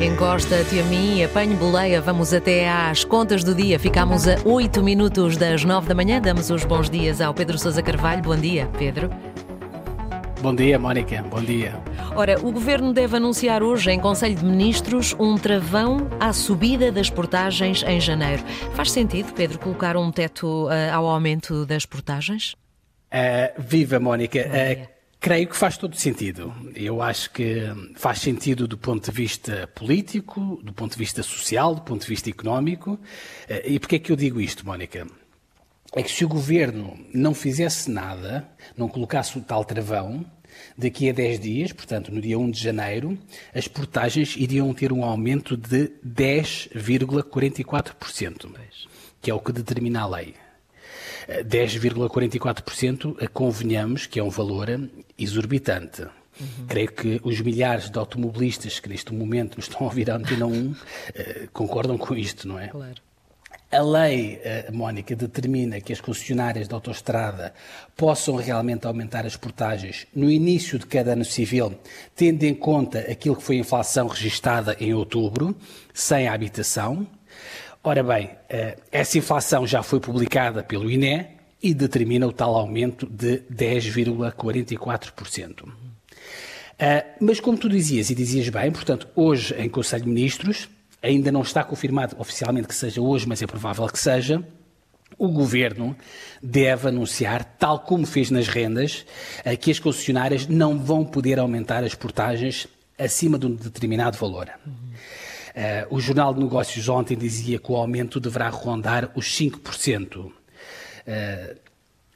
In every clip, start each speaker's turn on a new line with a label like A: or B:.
A: Encosta-te a mim, apanho boleia, vamos até às contas do dia. Ficamos a 8 minutos das 9 da manhã. Damos os bons dias ao Pedro Sousa Carvalho. Bom dia, Pedro.
B: Bom dia, Mónica. Bom dia.
A: Ora, o Governo deve anunciar hoje em Conselho de Ministros um travão à subida das portagens em janeiro. Faz sentido, Pedro, colocar um teto uh, ao aumento das portagens?
B: Uh, viva, Mónica. Creio que faz todo sentido. Eu acho que faz sentido do ponto de vista político, do ponto de vista social, do ponto de vista económico. E porquê é que eu digo isto, Mónica? é que se o governo não fizesse nada, não colocasse o tal travão, daqui a 10 dias, portanto, no dia 1 de janeiro, as portagens iriam ter um aumento de 10,44%, que é o que determina a lei. 10,44%, eh, convenhamos que é um valor exorbitante. Uhum. Creio que os milhares de automobilistas que neste momento nos estão a ouvir a Antena 1 eh, concordam com isto, não é?
A: Claro.
B: A lei, eh, Mónica, determina que as concessionárias de autoestrada possam realmente aumentar as portagens no início de cada ano civil, tendo em conta aquilo que foi a inflação registada em outubro, sem a habitação. Ora bem, eh, essa inflação já foi publicada pelo INE e determina o tal aumento de 10,44%. Eh, mas como tu dizias, e dizias bem, portanto, hoje em Conselho de Ministros, ainda não está confirmado oficialmente que seja hoje, mas é provável que seja, o Governo deve anunciar, tal como fez nas rendas, eh, que as concessionárias não vão poder aumentar as portagens acima de um determinado valor. Uhum. Uh, o Jornal de Negócios ontem dizia que o aumento deverá rondar os 5%. Uh,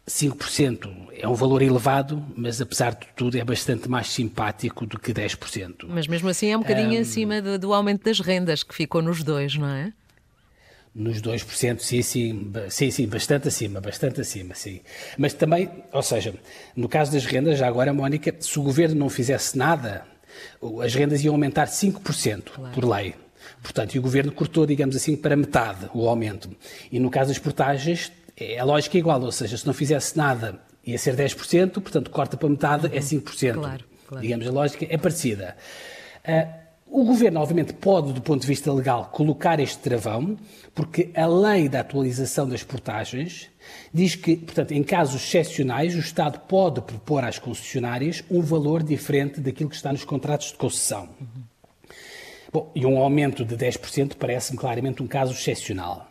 B: 5% é um valor elevado, mas apesar de tudo é bastante mais simpático do que 10%.
A: Mas mesmo assim é um bocadinho um, acima do, do, aumento das rendas, que ficou nos dois, não é?
B: Nos 2%, sim, sim, sim, sim, bastante acima, bastante acima, sim. Mas também, ou seja, no caso das rendas, já agora, Mónica, se o governo não fizesse nada, as rendas iam aumentar 5% claro. por lei. Portanto, e o governo cortou, digamos assim, para metade o aumento. E no caso das portagens, é a lógica é igual, ou seja, se não fizesse nada ia ser 10%, portanto corta para metade é uhum. é 5%.
A: Claro, claro.
B: Digamos, a lógica é parecida. Uh, o Governo, obviamente, pode, do ponto de vista legal, colocar este travão, porque a lei da atualização das portagens diz que, portanto, em casos excepcionais, o Estado pode propor às concessionárias um valor diferente daquilo que está nos contratos de concessão. Uhum. Bom, e um aumento de 10% parece-me claramente um caso excepcional.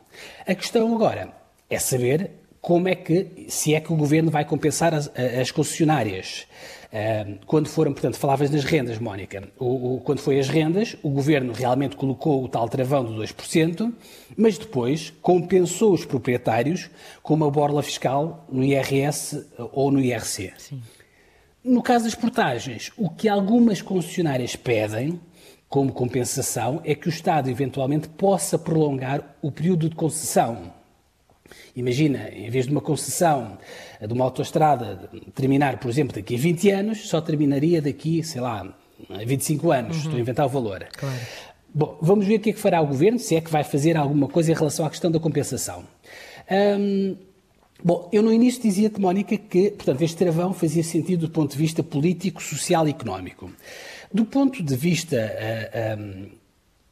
B: A questão agora é saber como é que, se é que o governo vai compensar as, as concessionárias. quando foram, portanto, falavas das rendas, Mónica. O, o, quando foi as rendas, o governo realmente colocou o tal travão de 2%, mas depois compensou os proprietários com uma borla fiscal no IRS ou no IRC.
A: Sim.
B: No caso das portagens, o que algumas concessionárias pedem como compensação é que o Estado eventualmente possa prolongar o período de concessão. Imagina, em vez de uma concessão de uma autoestrada terminar, por exemplo, daqui a 20 anos, só terminaria daqui, sei lá, a 25 anos. Uhum. Estou a inventar o valor.
A: Claro.
B: Bom, vamos ver o que é que fará o Governo, se é que vai fazer alguma coisa em relação à questão da compensação. Hum, bom, eu no início dizia-te, Mónica, que, portanto, este travão fazia sentido do ponto de vista político, social e económico. Do ponto de vista uh, um,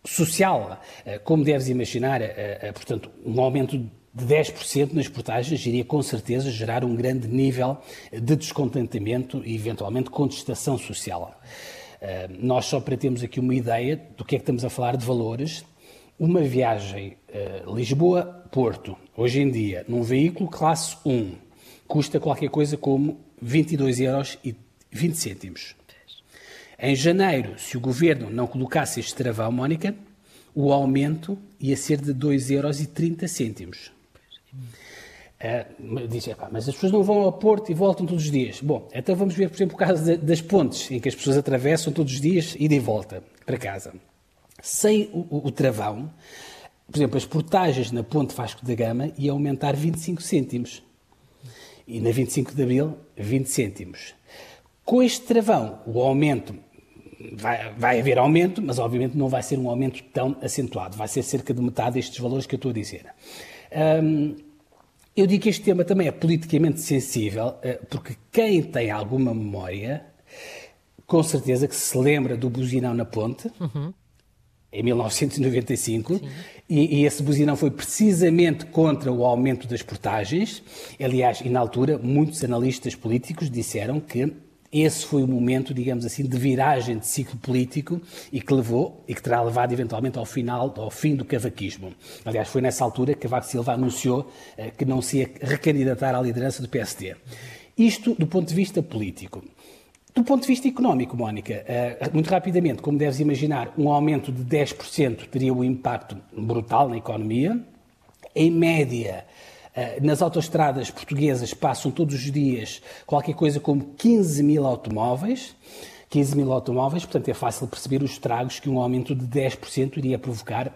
B: social, uh, como deves imaginar, uh, portanto, um aumento de 10% nas portagens iria com certeza gerar um grande nível de descontentamento e eventualmente contestação social. Nós só para termos aqui uma ideia do que é que estamos a falar de valores, uma viagem uh, Lisboa-Porto, hoje em dia, num veículo classe 1, custa qualquer coisa como 22 euros e 20 cêntimos. Em janeiro, se o governo não colocasse este travão, Mónica, o aumento ia ser de 2,30 euros. Uh, diz, mas as pessoas não vão ao Porto e voltam todos os dias. Bom, então vamos ver, por exemplo, o caso de, das pontes, em que as pessoas atravessam todos os dias, ida e volta para casa. Sem o, o, travão, por exemplo, as portagens na ponte Vasco da Gama iam aumentar 25 cêntimos. E na 25 de Abril, 20 cêntimos. Com este travão, o aumento vai, vai haver aumento, mas obviamente não vai ser um aumento tão acentuado. Vai ser cerca de metade destes valores que eu estou a dizer. Um, eu digo que este tema também é politicamente sensível, eh, porque quem tem alguma memória com certeza que se lembra do buzinão na ponte. Uhum em 1995, e, e, esse buzinão foi precisamente contra o aumento das portagens. Aliás, e na altura, muitos analistas políticos disseram que esse foi o momento, digamos assim, de viragem de ciclo político e que levou e que terá levado eventualmente ao final, ao fim do cavaquismo. Aliás, foi nessa altura que Cavaco Silva anunciou eh, que não se ia recandidatar à liderança do PSD. Isto do ponto de vista político. Do ponto de vista económico, Mónica, eh, muito rapidamente, como deves imaginar, um aumento de 10% teria um impacto brutal na economia. Em média, eh, nas autoestradas portuguesas passam todos os dias qualquer coisa como 15 mil automóveis. 15 mil automóveis, portanto é fácil perceber os estragos que um aumento de 10% iria provocar,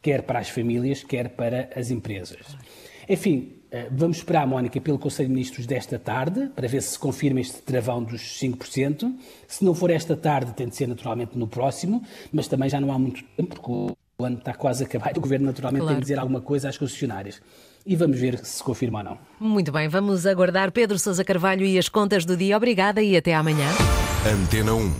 B: quer para as famílias, quer para as empresas. Enfim, eh, vamos esperar, Mónica, pelo Conselho de Ministros desta tarde, para ver se se confirma este travão dos 5%. Se não for esta tarde, tem de ser naturalmente no próximo, mas também já não há muito tempo, porque o ano está quase a acabar. O Governo naturalmente claro. tem de dizer alguma coisa às concessionárias e vamos ver se se confirma ou não.
A: Muito bem, vamos aguardar Pedro Sousa Carvalho e as contas do dia. Obrigada e até amanhã. Antena 1.